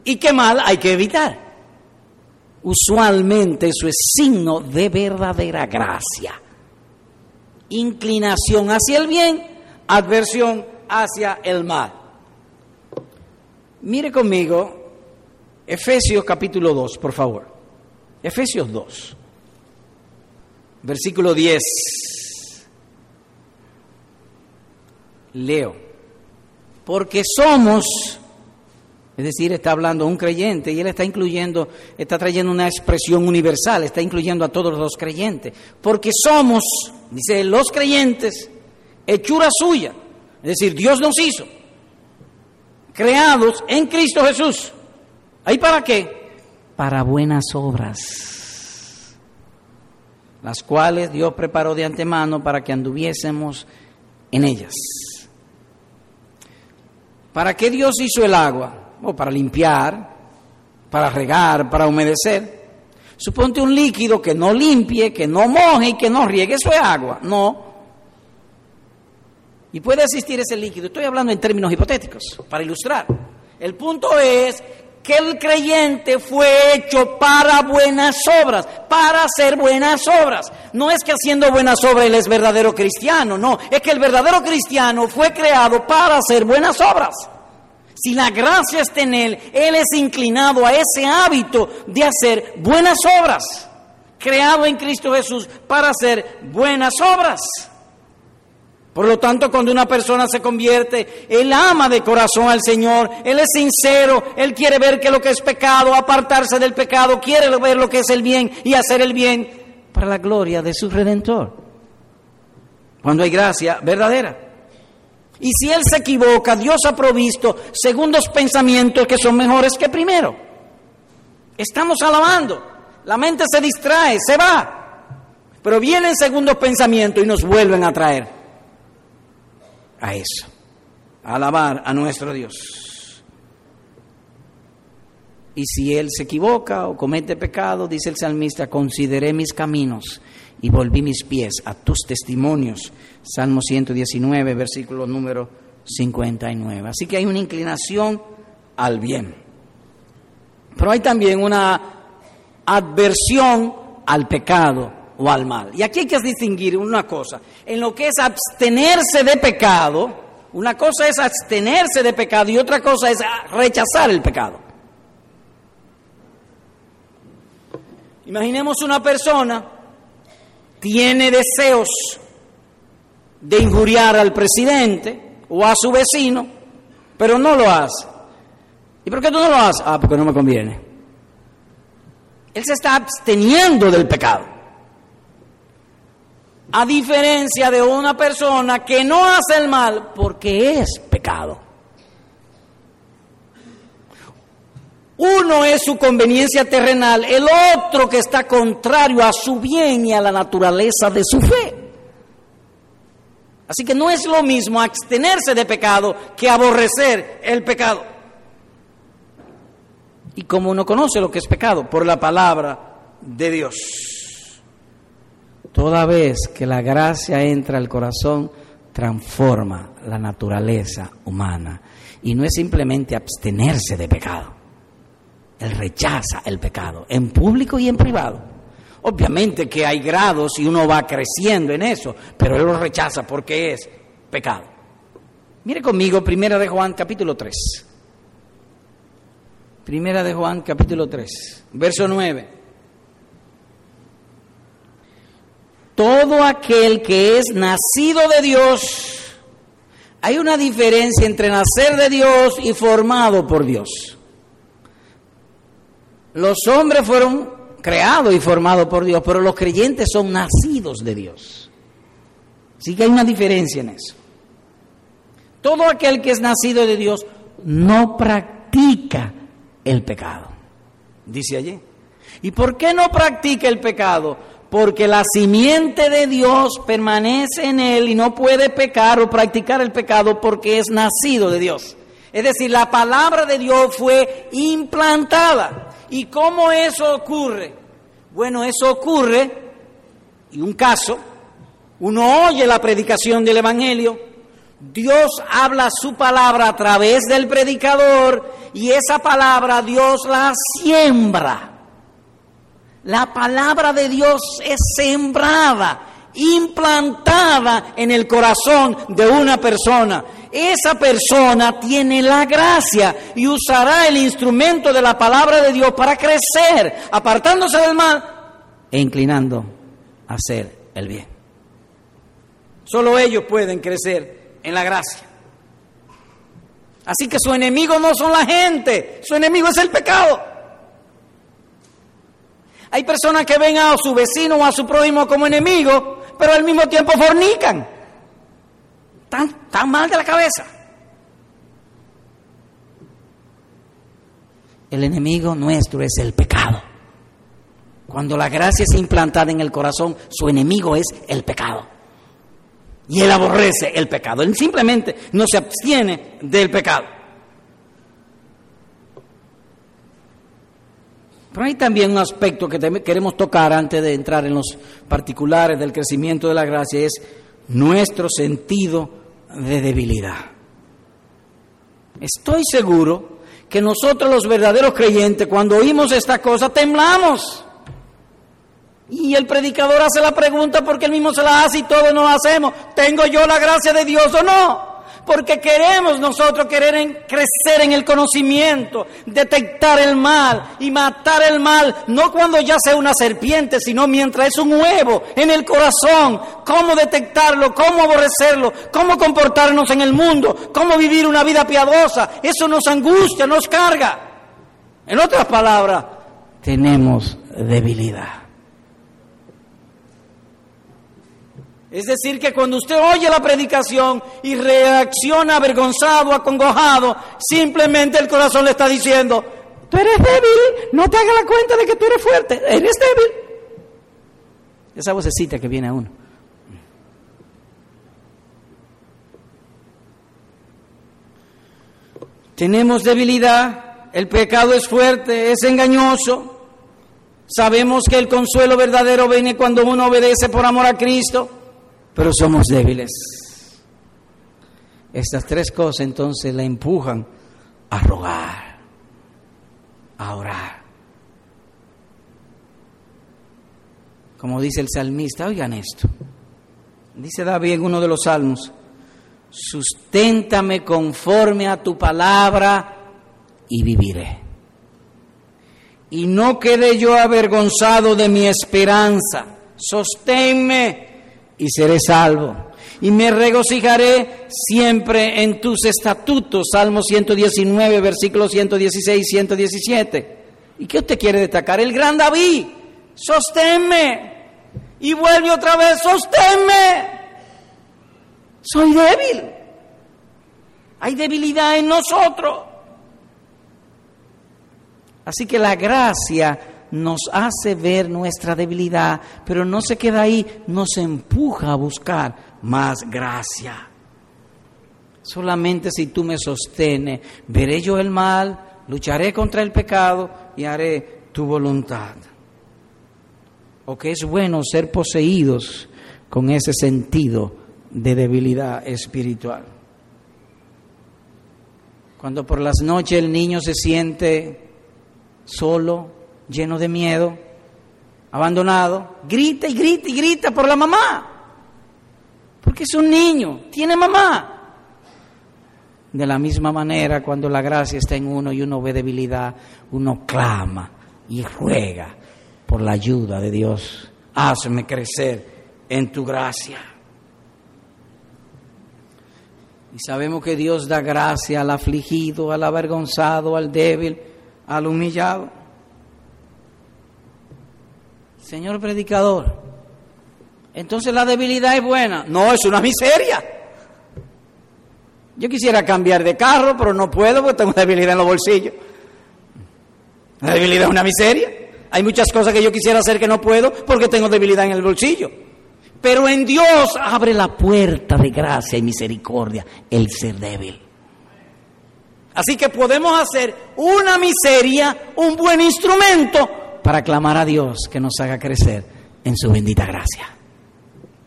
y qué mal hay que evitar. Usualmente eso es signo de verdadera gracia. Inclinación hacia el bien, adversión hacia el mal. Mire conmigo Efesios capítulo 2, por favor. Efesios 2, versículo 10. Leo porque somos, es decir, está hablando un creyente y él está incluyendo, está trayendo una expresión universal, está incluyendo a todos los creyentes, porque somos, dice, los creyentes, hechura suya, es decir, Dios nos hizo, creados en Cristo Jesús. ¿Ahí para qué? Para buenas obras, las cuales Dios preparó de antemano para que anduviésemos en ellas. ¿Para qué Dios hizo el agua? O para limpiar, para regar, para humedecer. Suponte un líquido que no limpie, que no moje y que no riegue, eso es agua. No. Y puede existir ese líquido. Estoy hablando en términos hipotéticos, para ilustrar. El punto es que el creyente fue hecho para buenas obras, para hacer buenas obras. No es que haciendo buenas obras él es verdadero cristiano, no, es que el verdadero cristiano fue creado para hacer buenas obras. Si la gracia está en él, él es inclinado a ese hábito de hacer buenas obras, creado en Cristo Jesús para hacer buenas obras. Por lo tanto, cuando una persona se convierte, él ama de corazón al Señor, él es sincero, él quiere ver que lo que es pecado, apartarse del pecado, quiere ver lo que es el bien y hacer el bien para la gloria de su redentor. Cuando hay gracia verdadera. Y si él se equivoca, Dios ha provisto segundos pensamientos que son mejores que primero. Estamos alabando, la mente se distrae, se va. Pero vienen segundos pensamientos y nos vuelven a traer a eso, a alabar a nuestro Dios. Y si Él se equivoca o comete pecado, dice el salmista, consideré mis caminos y volví mis pies a tus testimonios. Salmo 119, versículo número 59. Así que hay una inclinación al bien. Pero hay también una adversión al pecado o al mal. Y aquí hay que distinguir una cosa. En lo que es abstenerse de pecado, una cosa es abstenerse de pecado y otra cosa es rechazar el pecado. Imaginemos una persona tiene deseos de injuriar al presidente o a su vecino, pero no lo hace. ¿Y por qué tú no lo haces? Ah, porque no me conviene. Él se está absteniendo del pecado. A diferencia de una persona que no hace el mal porque es pecado. Uno es su conveniencia terrenal, el otro que está contrario a su bien y a la naturaleza de su fe. Así que no es lo mismo abstenerse de pecado que aborrecer el pecado. Y como uno conoce lo que es pecado, por la palabra de Dios. Toda vez que la gracia entra al corazón, transforma la naturaleza humana. Y no es simplemente abstenerse de pecado. Él rechaza el pecado, en público y en privado. Obviamente que hay grados y uno va creciendo en eso, pero él lo rechaza porque es pecado. Mire conmigo, Primera de Juan capítulo 3. Primera de Juan capítulo 3, verso 9. Todo aquel que es nacido de Dios, hay una diferencia entre nacer de Dios y formado por Dios. Los hombres fueron creados y formados por Dios, pero los creyentes son nacidos de Dios. Así que hay una diferencia en eso. Todo aquel que es nacido de Dios no practica el pecado, dice allí. ¿Y por qué no practica el pecado? Porque la simiente de Dios permanece en él y no puede pecar o practicar el pecado porque es nacido de Dios. Es decir, la palabra de Dios fue implantada. ¿Y cómo eso ocurre? Bueno, eso ocurre, y un caso, uno oye la predicación del Evangelio, Dios habla su palabra a través del predicador y esa palabra Dios la siembra. La palabra de Dios es sembrada implantada en el corazón de una persona. Esa persona tiene la gracia y usará el instrumento de la palabra de Dios para crecer, apartándose del mal e inclinando a hacer el bien. Solo ellos pueden crecer en la gracia. Así que su enemigo no son la gente, su enemigo es el pecado. Hay personas que ven a su vecino o a su prójimo como enemigo pero al mismo tiempo fornican. Tan, mal de la cabeza. El enemigo nuestro es el pecado. Cuando la gracia es implantada en el corazón, su enemigo es el pecado. Y él aborrece el pecado. Él simplemente no se abstiene del pecado. Pero hay también un aspecto que queremos tocar antes de entrar en los particulares del crecimiento de la gracia, es nuestro sentido de debilidad. Estoy seguro que nosotros los verdaderos creyentes, cuando oímos esta cosa, temblamos. Y el predicador hace la pregunta porque él mismo se la hace y todos nos hacemos. ¿Tengo yo la gracia de Dios o no? Porque queremos nosotros querer crecer en el conocimiento, detectar el mal y matar el mal, no cuando ya sea una serpiente, sino mientras es un huevo en el corazón, cómo detectarlo, cómo aborrecerlo, cómo comportarnos en el mundo, cómo vivir una vida piadosa, eso nos angustia, nos carga. En otras palabras, tenemos debilidad. Es decir, que cuando usted oye la predicación y reacciona avergonzado, acongojado, simplemente el corazón le está diciendo, tú eres débil, no te hagas la cuenta de que tú eres fuerte, eres débil. Esa vocecita que viene a uno. Tenemos debilidad, el pecado es fuerte, es engañoso. Sabemos que el consuelo verdadero viene cuando uno obedece por amor a Cristo, pero somos débiles. Estas tres cosas entonces la empujan a rogar, a orar. Como dice el salmista, oigan esto. Dice David en uno de los salmos, susténtame conforme a tu palabra y viviré. Y no quede yo avergonzado de mi esperanza. Sosténme y seré salvo. Y me regocijaré siempre en tus estatutos. Salmo 119, versículos 116 y 117. ¿Y qué usted quiere destacar? El gran David. Sosténme. Y vuelve otra vez, sosténme. Soy débil. Hay debilidad en nosotros. Así que la gracia nos hace ver nuestra debilidad, pero no se queda ahí, nos empuja a buscar más gracia. Solamente si tú me sostienes, veré yo el mal, lucharé contra el pecado y haré tu voluntad. O que es bueno ser poseídos con ese sentido de debilidad espiritual. Cuando por las noches el niño se siente solo, lleno de miedo, abandonado, grita y grita y grita por la mamá. Porque es un niño, tiene mamá. De la misma manera, cuando la gracia está en uno y uno ve debilidad, uno clama y ruega por la ayuda de Dios. Hazme crecer en tu gracia. Y sabemos que Dios da gracia al afligido, al avergonzado, al débil, al humillado. Señor predicador, entonces la debilidad es buena. No, es una miseria. Yo quisiera cambiar de carro, pero no puedo porque tengo debilidad en los bolsillos. La debilidad es una miseria. Hay muchas cosas que yo quisiera hacer que no puedo porque tengo debilidad en el bolsillo. Pero en Dios abre la puerta de gracia y misericordia el ser débil. Así que podemos hacer una miseria un buen instrumento para clamar a Dios que nos haga crecer en su bendita gracia,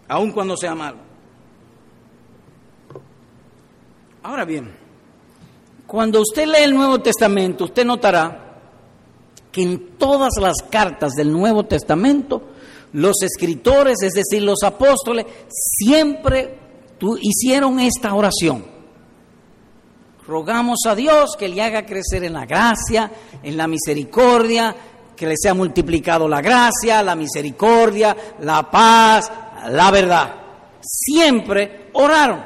aun cuando sea malo. Ahora bien, cuando usted lee el Nuevo Testamento, usted notará que en todas las cartas del Nuevo Testamento los escritores, es decir, los apóstoles, siempre hicieron esta oración. Rogamos a Dios que le haga crecer en la gracia, en la misericordia, que le sea multiplicado la gracia, la misericordia, la paz, la verdad. Siempre oraron.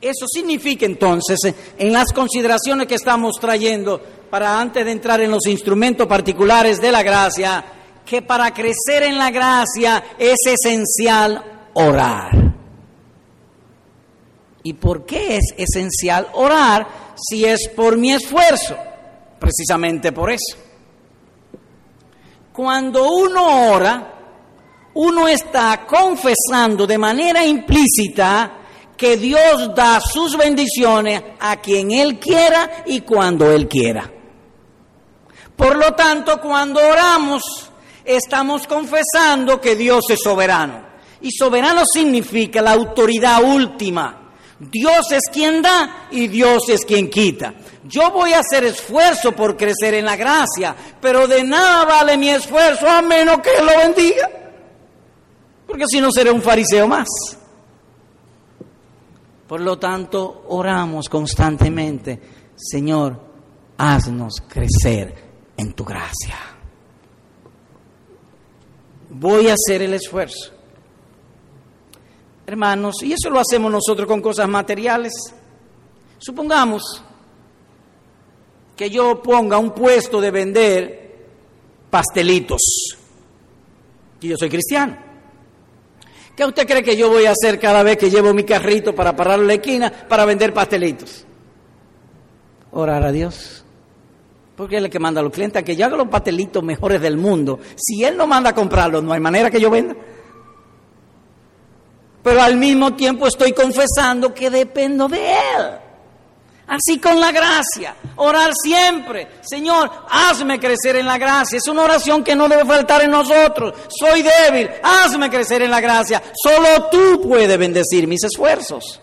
Eso significa entonces, en las consideraciones que estamos trayendo, para antes de entrar en los instrumentos particulares de la gracia, que para crecer en la gracia es esencial orar. ¿Y por qué es esencial orar si es por mi esfuerzo? Precisamente por eso. Cuando uno ora, uno está confesando de manera implícita que Dios da sus bendiciones a quien Él quiera y cuando Él quiera. Por lo tanto, cuando oramos, estamos confesando que Dios es soberano. Y soberano significa la autoridad última. Dios es quien da y Dios es quien quita. Yo voy a hacer esfuerzo por crecer en la gracia, pero de nada vale mi esfuerzo a menos que Él lo bendiga. Porque si no seré un fariseo más. Por lo tanto, oramos constantemente, Señor, haznos crecer en tu gracia voy a hacer el esfuerzo. Hermanos, y eso lo hacemos nosotros con cosas materiales. Supongamos que yo ponga un puesto de vender pastelitos y yo soy cristiano. ¿Qué usted cree que yo voy a hacer cada vez que llevo mi carrito para parar la esquina para vender pastelitos? Orar a Dios. Porque él es el que manda a los clientes a que yo haga los pastelitos mejores del mundo. Si él no manda a comprarlos, no hay manera que yo venda. Pero al mismo tiempo estoy confesando que dependo de él. Así con la gracia, orar siempre. Señor, hazme crecer en la gracia. Es una oración que no debe faltar en nosotros. Soy débil, hazme crecer en la gracia. Solo tú puedes bendecir mis esfuerzos.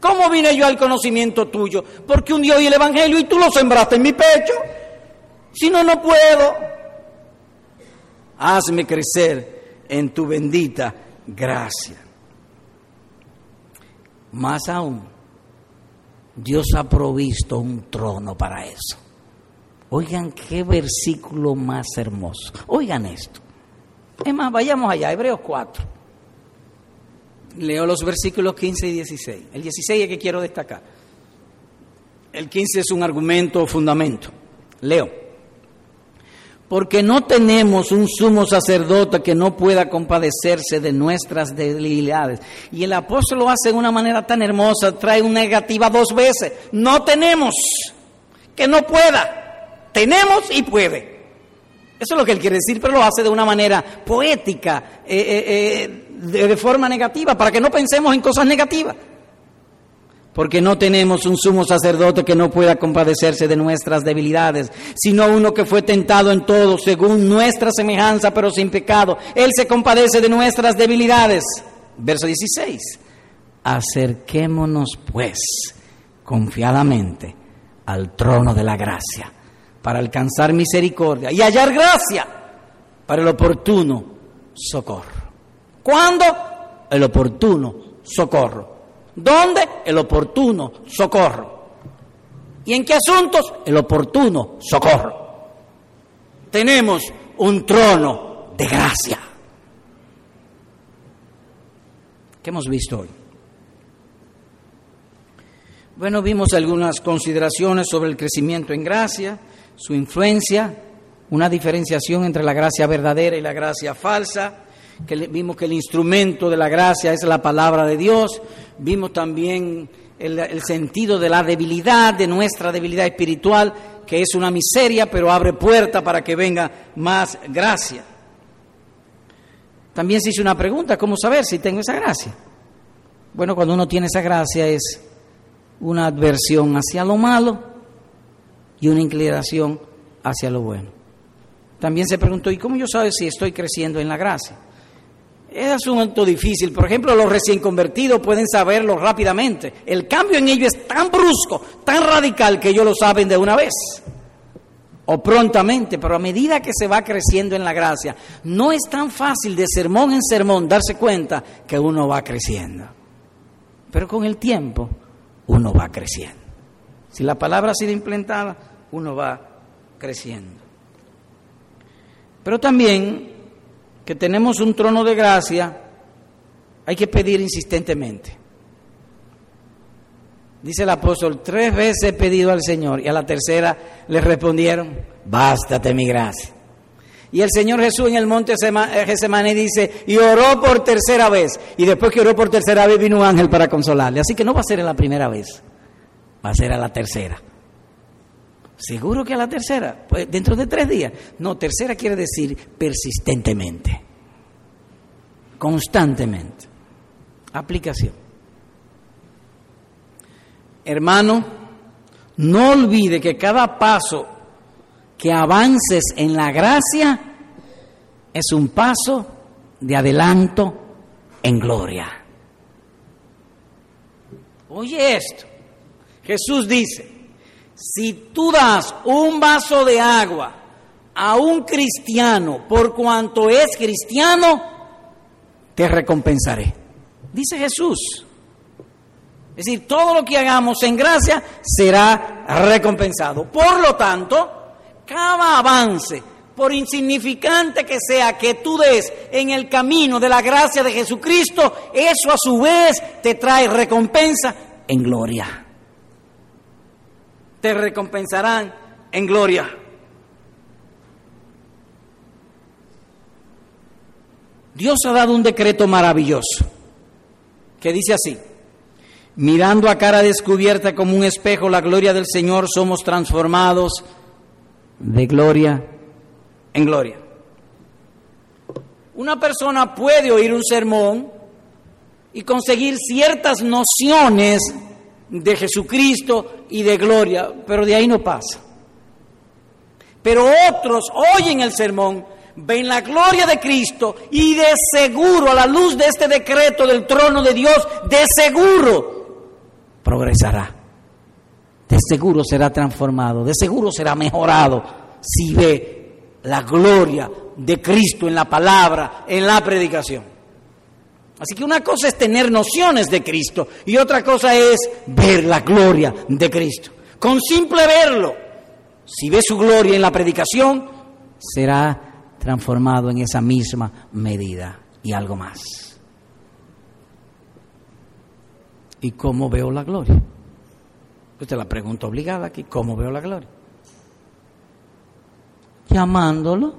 ¿Cómo vine yo al conocimiento tuyo? Porque un día oí el Evangelio y tú lo sembraste en mi pecho. Si no, no puedo. Hazme crecer en tu bendita gracia. Más aún, Dios ha provisto un trono para eso. Oigan qué versículo más hermoso. Oigan esto. Es más, vayamos allá, Hebreos 4. Leo los versículos 15 y 16. El 16 es que quiero destacar. El 15 es un argumento o fundamento. Leo. Porque no tenemos un sumo sacerdote que no pueda compadecerse de nuestras debilidades. Y el apóstol lo hace de una manera tan hermosa, trae una negativa dos veces. No tenemos, que no pueda. Tenemos y puede. Eso es lo que él quiere decir, pero lo hace de una manera poética, eh, eh, eh, de, forma negativa, para que no pensemos en cosas negativas. Porque no tenemos un sumo sacerdote que no pueda compadecerse de nuestras debilidades, sino uno que fue tentado en todo según nuestra semejanza, pero sin pecado. Él se compadece de nuestras debilidades. Verso 16. Acerquémonos pues confiadamente al trono de la gracia para alcanzar misericordia y hallar gracia para el oportuno socorro. ¿Cuándo? El oportuno socorro. ¿Dónde? El oportuno socorro. ¿Y en qué asuntos? El oportuno socorro. Tenemos un trono de gracia. ¿Qué hemos visto hoy? Bueno, vimos algunas consideraciones sobre el crecimiento en gracia, su influencia, una diferenciación entre la gracia verdadera y la gracia falsa, que vimos que el instrumento de la gracia es la palabra de Dios, vimos también el, sentido de la debilidad, de nuestra debilidad espiritual, que es una miseria, pero abre puerta para que venga más gracia. También se hizo una pregunta, ¿cómo saber si tengo esa gracia? Bueno, cuando uno tiene esa gracia es una adversión hacia lo malo y una inclinación hacia lo bueno. También se preguntó, ¿y cómo yo sabe si estoy creciendo en la gracia? Es asunto difícil. Por ejemplo, los recién convertidos pueden saberlo rápidamente. El cambio en ellos es tan brusco, tan radical, que ellos lo saben de una vez. O prontamente, pero a medida que se va creciendo en la gracia, no es tan fácil de sermón en sermón darse cuenta que uno va creciendo. Pero con el tiempo, uno va creciendo. Si la palabra ha sido implantada, uno va creciendo. Pero también que tenemos un trono de gracia, hay que pedir insistentemente. Dice el apóstol, tres veces he pedido al Señor y a la tercera le respondieron, bástate mi gracia. Y el Señor Jesús en el monte eh, Getsemaní dice, y oró por tercera vez. Y después que oró por tercera vez vino un ángel para consolarle. Así que no va a ser en la primera vez, va a ser a la tercera. ¿Seguro que a la tercera? Pues dentro de tres días. No, tercera quiere decir persistentemente, constantemente. Aplicación. Hermano, no olvide que cada paso que avances en la gracia es un paso de adelanto en gloria. Oye esto. Jesús dice, si tú das un vaso de agua a un cristiano por cuanto es cristiano, te recompensaré. Dice Jesús. Es decir, todo lo que hagamos en gracia será recompensado. Por lo tanto, cada avance, por insignificante que sea que tú des en el camino de la gracia de Jesucristo, eso a su vez te trae recompensa en gloria te recompensarán en gloria. Dios ha dado un decreto maravilloso que dice así, mirando a cara descubierta como un espejo la gloria del Señor, somos transformados de gloria en gloria. Una persona puede oír un sermón y conseguir ciertas nociones de Jesucristo y de gloria, pero de ahí no pasa. Pero otros oyen el sermón, ven la gloria de Cristo y de seguro, a la luz de este decreto del trono de Dios, de seguro progresará. De seguro será transformado, de seguro será mejorado si ve la gloria de Cristo en la palabra, en la predicación. Así que una cosa es tener nociones de Cristo y otra cosa es ver la gloria de Cristo. Con simple verlo, si ve su gloria en la predicación, será transformado en esa misma medida y algo más. ¿Y cómo veo la gloria? Usted la pregunta obligada aquí, ¿cómo veo la gloria? Llamándolo.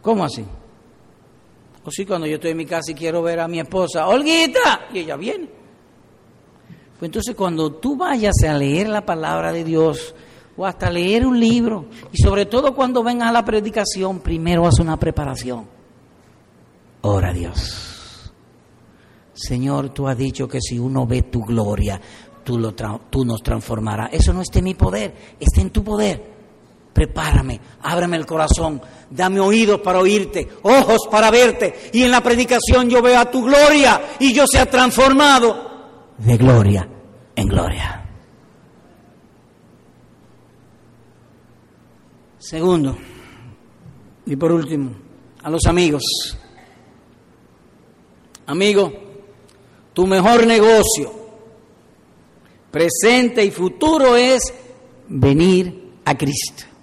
¿Cómo así? O si cuando yo estoy en mi casa y quiero ver a mi esposa, Olguita, y ella viene. Pues entonces cuando tú vayas a leer la palabra de Dios o hasta leer un libro, y sobre todo cuando vengas a la predicación, primero haz una preparación. Ora a Dios. Señor, tú has dicho que si uno ve tu gloria, tú, lo tú nos transformarás. Eso no está en mi poder, está en tu poder. Prepárame, ábreme el corazón, dame oídos para oírte, ojos para verte, y en la predicación yo vea tu gloria y yo sea transformado de gloria en gloria. Segundo, y por último, a los amigos. Amigo, tu mejor negocio, presente y futuro, es venir a Cristo.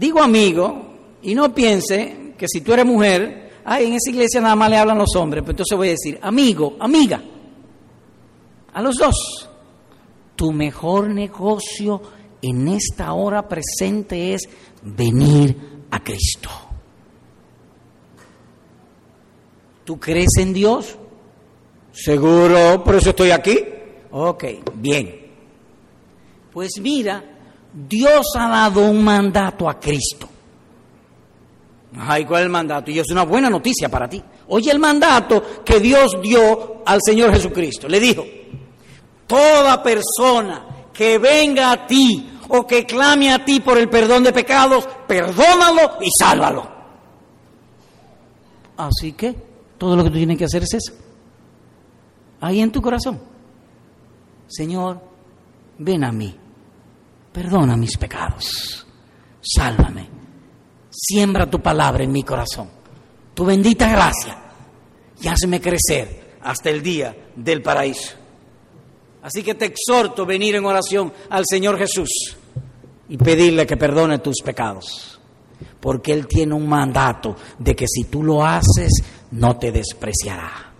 Digo amigo y no piense que si tú eres mujer, ay, en esa iglesia nada más le hablan los hombres, pero entonces voy a decir amigo, amiga, a los dos. Tu mejor negocio en esta hora presente es venir a Cristo. ¿Tú crees en Dios? Seguro, por eso estoy aquí. Ok, bien. Pues mira, Dios ha dado un mandato a Cristo. Ay, ¿cuál es el mandato? Y es una buena noticia para ti. Oye el mandato que Dios dio al Señor Jesucristo. Le dijo, toda persona que venga a ti o que clame a ti por el perdón de pecados, perdónalo y sálvalo. Así que todo lo que tú tienes que hacer es eso. Ahí en tu corazón. Señor, ven a mí perdona mis pecados, sálvame, siembra tu palabra en mi corazón, tu bendita gracia, y hazme crecer hasta el día del paraíso. Así que te exhorto a venir en oración al Señor Jesús y pedirle que perdone tus pecados, porque Él tiene un mandato de que si tú lo haces, no te despreciará,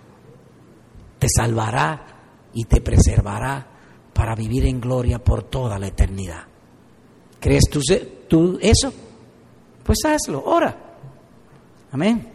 te salvará y te preservará para vivir en gloria por toda la eternidad. ¿Crees tú, tú eso? Pues hazlo, ora. Amén.